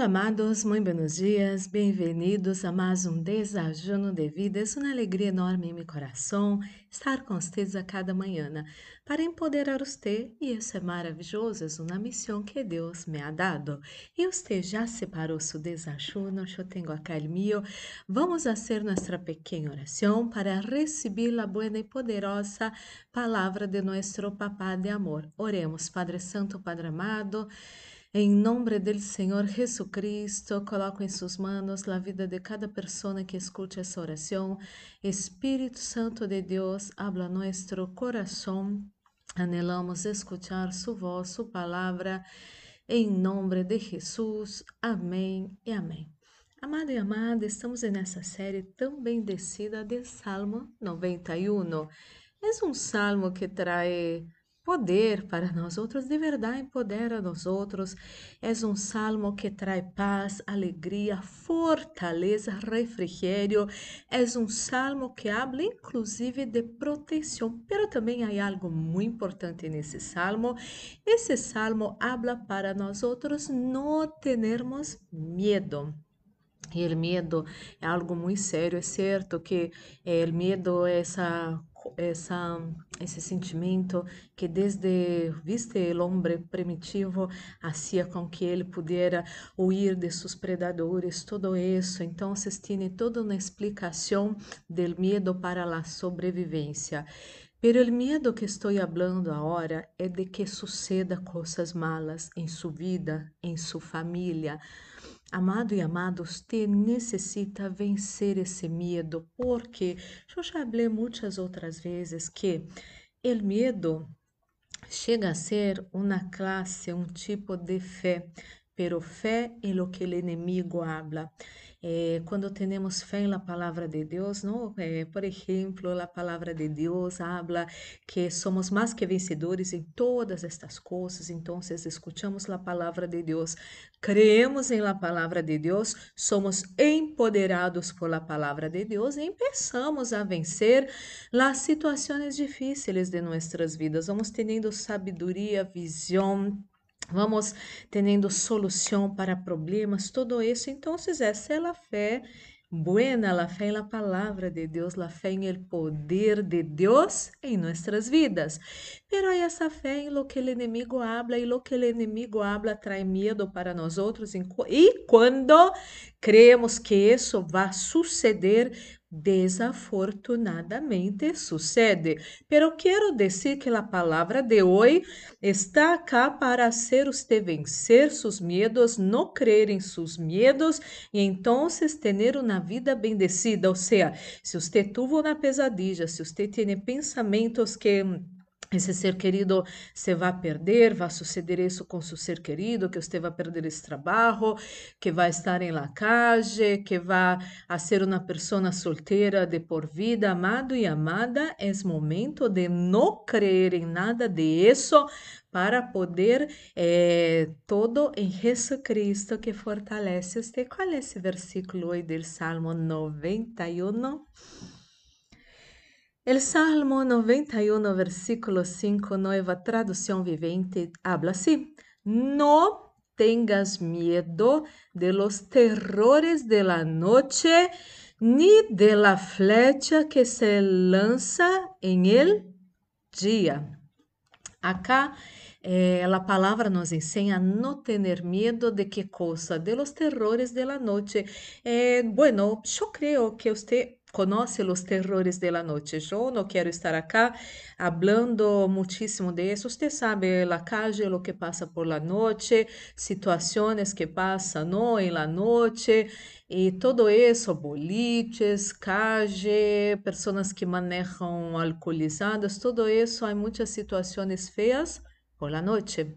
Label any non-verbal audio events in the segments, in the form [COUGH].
Olá, amados, muito buenos dias, bem-vindos a mais um Desajuno de Vida. É uma alegria enorme em meu coração estar com vocês a cada manhã para empoderar você, e isso é maravilhoso, é uma missão que Deus me ha dado. E você já separou seu desajuno? Eu tenho acá o meu. Vamos fazer nossa pequena oração para receber a boa e poderosa palavra de nosso Papá de amor. Oremos, Padre Santo, Padre amado. Em nome do Senhor Jesucristo, coloco em suas mãos a vida de cada pessoa que escute essa oração. Espírito Santo de Deus, habla nosso coração. Anelamos escuchar sua voz, sua palavra. Em nome de Jesus. Amém e amém. Amado e amada, estamos nessa série tão bendecida de Salmo 91. É um salmo que traz poder para nós outros, de verdade empodera nós outros. É um salmo que traz paz, alegria, fortaleza, refrigério. É um salmo que habla inclusive de proteção, pero também há algo muito importante nesse salmo. Esse salmo habla para nós outros não termos medo. E o medo é algo muito sério, é certo que o medo é essa esse sentimento que desde, viste, o homem primitivo hacía com que ele pudesse huir de seus predadores, todo. Então, tem toda uma explicação do medo para a sobrevivência. Pero o medo que estou falando agora é de que suceda coisas malas em sua vida, em sua família, Amado e amado, você necessita vencer esse medo, porque eu já falei muitas outras vezes que o medo chega a ser uma classe, um tipo de fé, pero fé é o que o inimigo habla. Eh, quando temos fé na palavra de Deus, não? Eh, por exemplo, a palavra de Deus habla que somos mais que vencedores em todas estas coisas. Então, escutamos a palavra de Deus, creemos em la palavra de Deus, somos empoderados por la palavra de Deus e começamos a vencer as situações difíceis de nossas vidas. Vamos tendo sabedoria, visão vamos tendo solução para problemas, todo isso. Então, essa é a fé buena, a fé na palavra de Deus, a fé em el poder de Deus em nossas vidas. Hay essa fé em lo que o inimigo habla e lo que o inimigo habla traz medo para nós outros. E quando creemos que isso vai suceder, Desafortunadamente sucede, pero quero dizer que a palavra de hoje está cá para hacer usted vencer seus medos, não crer em seus medos e então ter uma vida bendecida. Ou seja, se você tuvo uma pesadilla, se você tem pensamentos que esse ser querido se vai perder, vai suceder isso com seu ser querido, que você vai perder esse trabalho, que vai estar em la calle, que vai ser uma pessoa solteira de por vida, amado e amada, é momento de não crer em nada de isso para poder eh, todo em Jesus Cristo que fortalece você. Qual é esse versículo aí do Salmo 91? El Salmo 91, versículo 5, nueva traducción viviente, habla así, no tengas miedo de los terrores de la noche, ni de la flecha que se lanza en el dia. Acá eh, a palavra nos ensina a não ter medo de que coisa, de los terrores de la noche. Eh, bueno, eu creio que você conoce os terrores de la noche. Não quero estar acá hablando muchísimo de isso. Você sabe la calle, lo que passa por la noche, situações que passam no en la noche e todo isso, boliches, calle, pessoas que manejam alcoolizadas, todo isso, há muitas situações feias por la noche.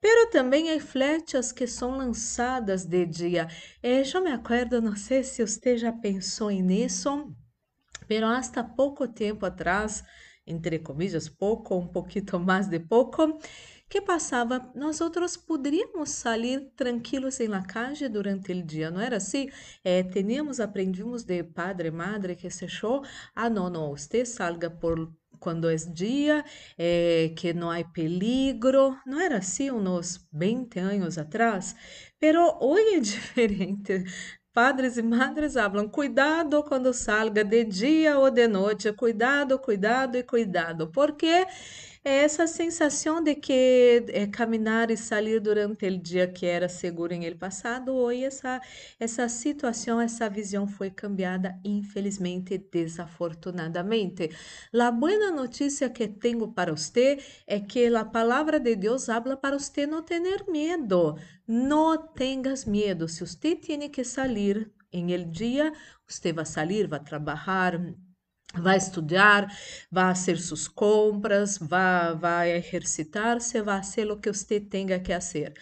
Pero também há flechas que são lançadas de dia. Eh, eu me acordo, não sei se você já pensou nisso, pero hasta pouco tempo atrás, entre comillas, pouco, um pouquinho mais de pouco, que passava, nós outros poderíamos sair tranquilos em la calle durante o dia, não era assim? Eh, teníamos, aprendimos de padre, madre que se achou, ah, não, não, você salga por quando é dia, é, que não há peligro. Não era assim uns 20 anos atrás? Pero hoje é [LAUGHS] diferente. Padres e madres falam: cuidado quando salga de dia ou de noite, cuidado, cuidado e cuidado, porque é essa sensação de que é, caminhar e sair durante o dia que era seguro em el passado, hoje essa, essa situação, essa visão foi cambiada, infelizmente, desafortunadamente. A boa notícia que tenho para você é que a palavra de Deus habla para você não ter medo. Não tenhas medo. Se você tem que sair em el dia, você vai sair, vai trabalhar vai estudar, vai fazer suas compras, vai, vai exercitar-se, vai fazer o que você tenha que fazer.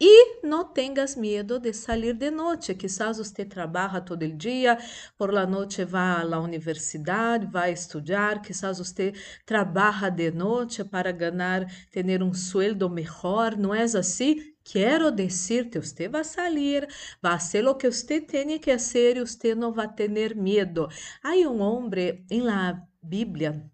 E não tenhas medo de sair de noite. Quizás você trabalha todo o dia, por la noite vai à universidade, vai estudar. Quizás você trabalha de noite para ganhar, ter um sueldo melhor. Não é assim? Quero dizer-te, você vai sair, vai fazer o que você tem que fazer e você não vai ter medo. Há um homem em la Bíblia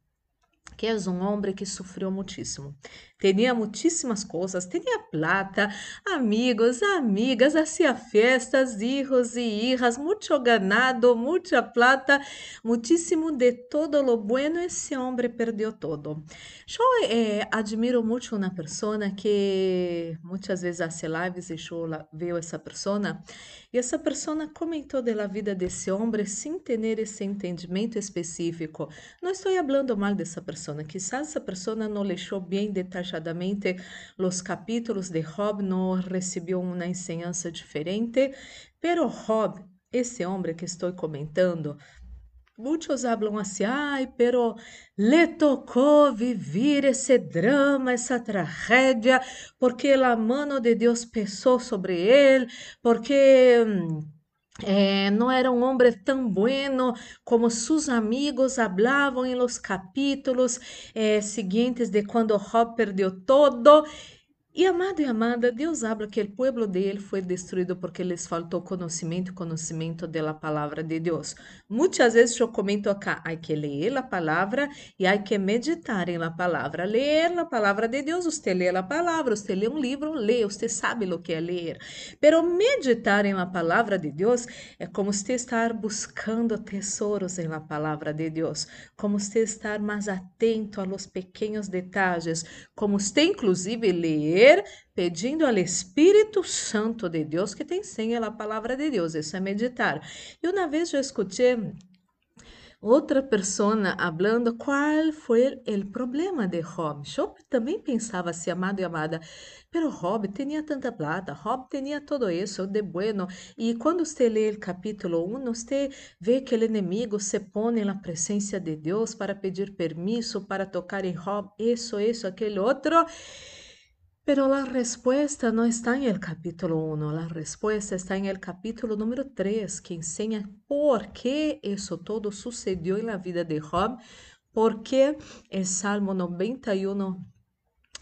que é um homem que sofreu muitíssimo. Tinha muitíssimas coisas, tinha plata, amigos, amigas, hacía festas, hijos e hijas, muito ganado, muita plata, muitíssimo de todo lo bueno, esse homem perdeu todo. Eu eh, admiro muito uma pessoa que muitas vezes hace lives e eu vejo essa pessoa e essa pessoa comentou da vida desse homem sem ter esse entendimento específico. Não estou falando mal dessa pessoa, quizás essa pessoa não leu bem detalhadamente os capítulos de Job, não recebeu uma enseñança diferente, pero Job, esse homem que estou comentando, Muitos falam assim, ai, pero le tocou vivir esse drama, essa tragédia, porque a mano de Deus pesou sobre ele, porque eh, não era um homem tão bueno como seus amigos hablavam em los capítulos eh, seguintes de quando Job perdeu todo. E amado e amada, Deus habla que o pueblo dele foi destruído porque lhes faltou conhecimento, conhecimento da palavra de Deus. Muitas vezes eu comento acá, há que ler a palavra e há que meditar em la palavra. Ler a palavra de Deus, você lê a palavra, você lê um livro, lê, você sabe o que é ler. Pero meditar em la palavra de Deus é como você estar buscando tesouros la palavra de Deus, como você estar mais atento a los pequenos detalhes, como você inclusive ler pedindo ao Espírito Santo de Deus, que tem senha a palavra de Deus, isso é meditar. E uma vez eu escutei outra pessoa falando qual foi o problema de Job. Eu também pensava assim, amado e amada, pero Job tinha tanta plata, Job tinha todo isso de bueno. E quando você lê o capítulo 1, você vê que o inimigo se põe na presença de Deus para pedir permisso para tocar em Job, isso, isso, aquele outro. Pero la respuesta no está en el capítulo 1, la respuesta está en el capítulo número 3, que enseña por qué eso todo sucedió en la vida de Job, porque el Salmo 91,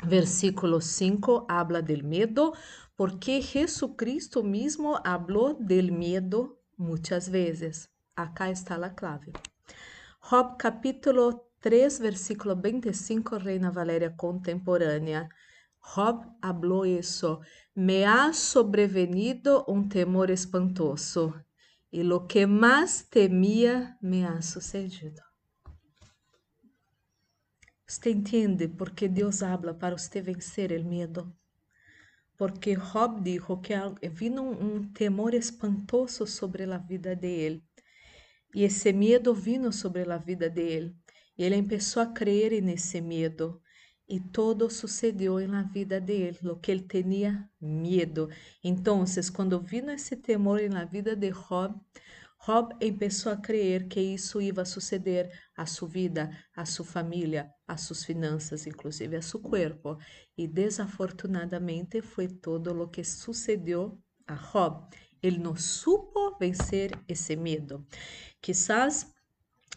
versículo 5, habla del miedo, porque Jesucristo mismo habló del miedo muchas veces. Acá está la clave. Job capítulo 3, versículo 25, Reina Valéria contemporânea. Rob habló isso. Me ha sobrevenido um temor espantoso, e lo que mais temia me ha sucedido. Você entende por que Deus habla para você vencer o medo? Porque Rob dijo que vino um temor espantoso sobre a vida dele. E esse medo vino sobre a vida dele. E ele começou a crer nesse medo e todo sucedeu na vida dele, lo que ele tinha medo. Então, quando vino esse temor na vida de Job, Job começou a crer que isso ia suceder a sua vida, a sua família, a suas finanças, inclusive a seu corpo. E desafortunadamente foi todo o que sucedeu a Job. Ele não supo vencer esse medo. Quizás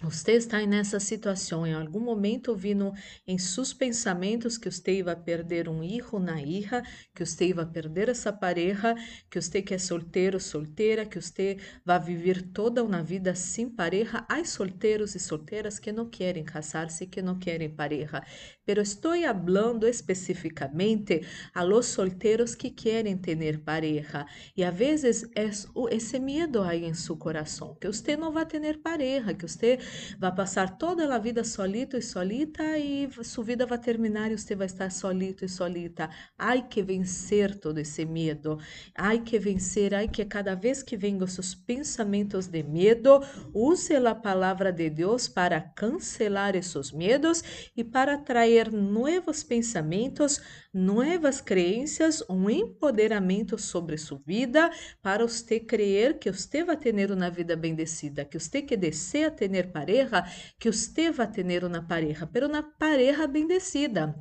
você está nessa situação, em algum momento vindo em seus pensamentos que você vai perder um hijo na hija, que você vai perder essa pareja, que você que é solteiro, solteira, que você vai viver toda uma vida sem pareja. Há solteiros e solteiras que não querem casar-se, que não querem pareja. Pero estou falando especificamente a los solteiros que querem ter pareja. E a vezes é esse medo aí em seu coração, que você não vai ter pareja, que você vai passar toda a vida solito e solita e sua vida vai terminar e você vai estar solito e solita. Ai que vencer todo esse medo. Ai que vencer, ai que cada vez que venham seus pensamentos de medo, use a palavra de Deus para cancelar esses medos e para trazer novos pensamentos, novas crenças, um empoderamento sobre sua vida para você crer que você vai ter uma vida bendecida, que você que deseja ter pareja, que você vai ter uma pareja, pero na pareja bendecida.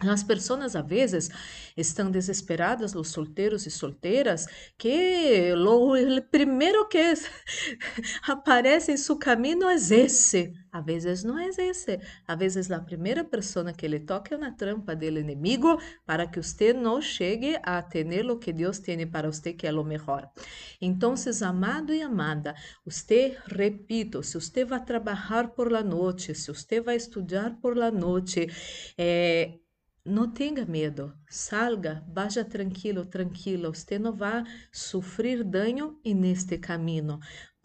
As pessoas, às vezes, estão desesperadas, os solteiros e solteiras, que o primeiro que [LAUGHS] aparece em seu caminho é esse. Às vezes não é esse. Às vezes a primeira pessoa que ele toca é na trampa do inimigo para que você não chegue a ter o que Deus tem para você, que é o melhor. Então, amado e amada, você, repito, se você vai trabalhar por la noite, se você vai estudar por la noite, eh, não tenha medo, salga, vá tranquilo, tranquila, você não vai sofrer dano neste caminho.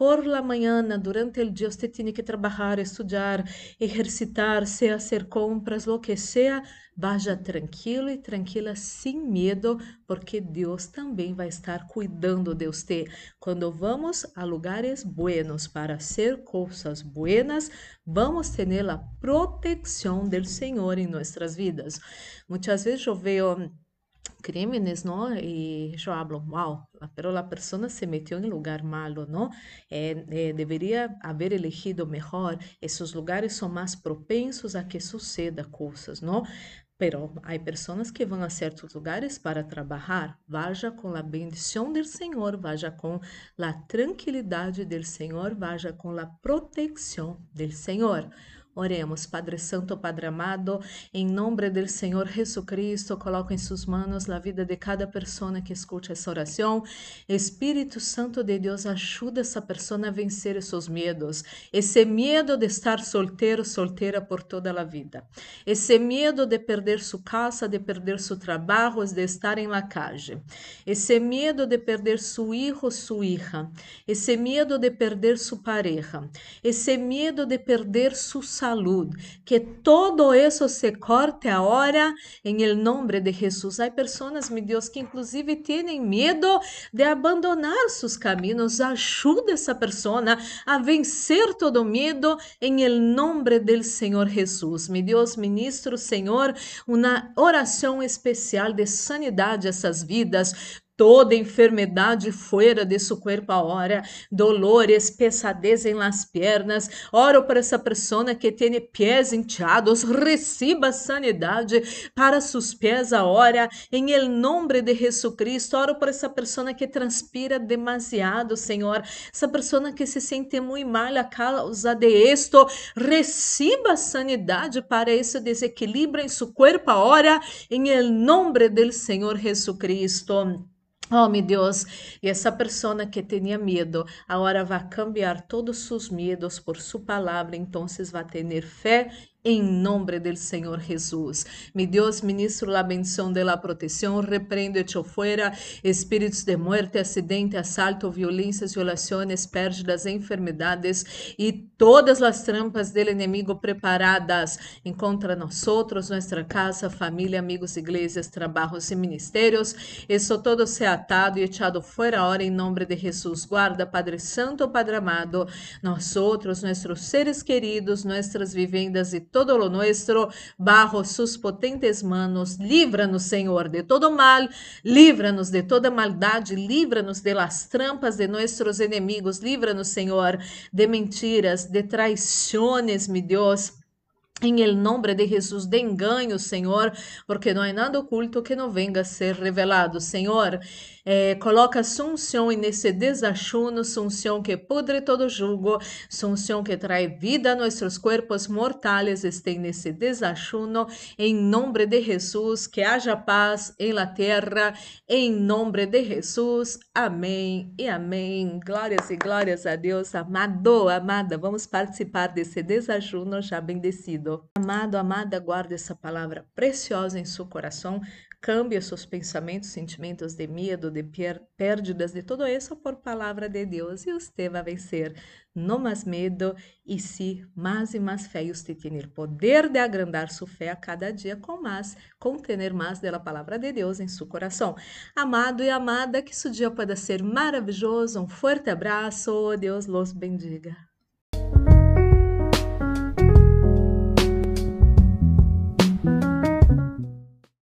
Por la mañana, durante o dia, você tem que trabalhar, estudar, exercitar-se, fazer compras, lo que seja. Vaya tranquilo e tranquila, sem medo, porque Deus também vai estar cuidando de você. Quando vamos a lugares buenos para hacer coisas buenas, vamos ter a proteção do Senhor em nossas vidas. Muitas vezes eu vejo crímenes, ¿no? Y yo hablo, wow, pero la persona se metió en un lugar malo, ¿no? Eh, eh, debería haber elegido mejor. Esos lugares son más propensos a que suceda cosas, ¿no? Pero hay personas que van a ciertos lugares para trabajar. Vaya con la bendición del Señor, vaya con la tranquilidad del Señor, vaya con la protección del Señor. Oremos, Padre Santo, Padre amado, em nome do Senhor Jesucristo, coloco em suas mãos a vida de cada pessoa que escute essa oração. Espírito Santo de Deus, ajuda essa pessoa a vencer seus medos. Esse medo de estar solteiro, solteira por toda a vida. Esse medo de perder sua casa, de perder seu trabalho, de estar em la. Esse medo de perder seu hijo, sua hija. Esse medo de perder sua pareja. Esse medo de perder sua Que todo isso se corte agora em el nome de Jesus. Há pessoas, meu Deus, que inclusive têm medo de abandonar seus caminhos. Ajuda essa pessoa a vencer todo medo em el nome do Senhor Jesus. Meu Deus, ministro, Senhor, uma oração especial de sanidade a essas vidas toda enfermidade fora de seu corpo agora, dolores, pesadez em las pernas. Oro para essa pessoa que tem pés inchados, receba sanidade para seus pés agora, em el nome de Jesus Cristo. Oro para essa pessoa que transpira demasiado, Senhor. Essa pessoa que se sente muito mal a causa de esto, receba sanidade para esse desequilíbrio em seu corpo agora, em el nome do Senhor Jesus Cristo. Oh, meu Deus, e essa pessoa que tinha medo, agora vai cambiar todos os seus medos por sua palavra, então vai ter fé em nome do Senhor Jesus. Mi Deus, ministro a bendição de la proteção, repreendo echo fuera espíritos de muerte, acidente, assalto, violências, violações, pérdidas, enfermidades e todas as trampas del inimigo preparadas contra nós nossa casa, família, amigos, igrejas, trabalhos e ministérios. Isso todo se atado e echado fuera ahora em nome de Jesus. Guarda, Padre Santo, Padre amado, nós outros, nossos seres queridos, nossas vivendas e todo lo nuestro bajo sus potentes manos. Livra-nos, Senhor, de todo mal, livra-nos de toda maldade, livra-nos de las trampas de nossos inimigos, livra-nos, Senhor, de mentiras, de traições, meu Deus em el nombre de Jesus, de engaño, Senhor, porque não há nada oculto que não venga a ser revelado. Senhor, eh, coloca sunção nesse desachuno, sunção que pudre todo jugo, sunção que traz vida a nossos corpos mortais, este nesse desachuno, em nome de Jesus, que haja paz em la terra, em nome de Jesus. Amém e amém. Glórias e glórias a Deus. Amado, amada, vamos participar desse desajuno já bendecido. Amado, amada, guarde essa palavra preciosa em seu coração. Cambie seus pensamentos, sentimentos de medo, de pérdidas, de tudo isso por palavra de Deus e você vai vencer. Não mais medo e sim mais e mais fé. E você tem o poder de agrandar sua fé a cada dia com mais, com ter mais da palavra de Deus em seu coração. Amado e amada, que seu dia pode ser maravilhoso. Um forte abraço. Deus los bendiga.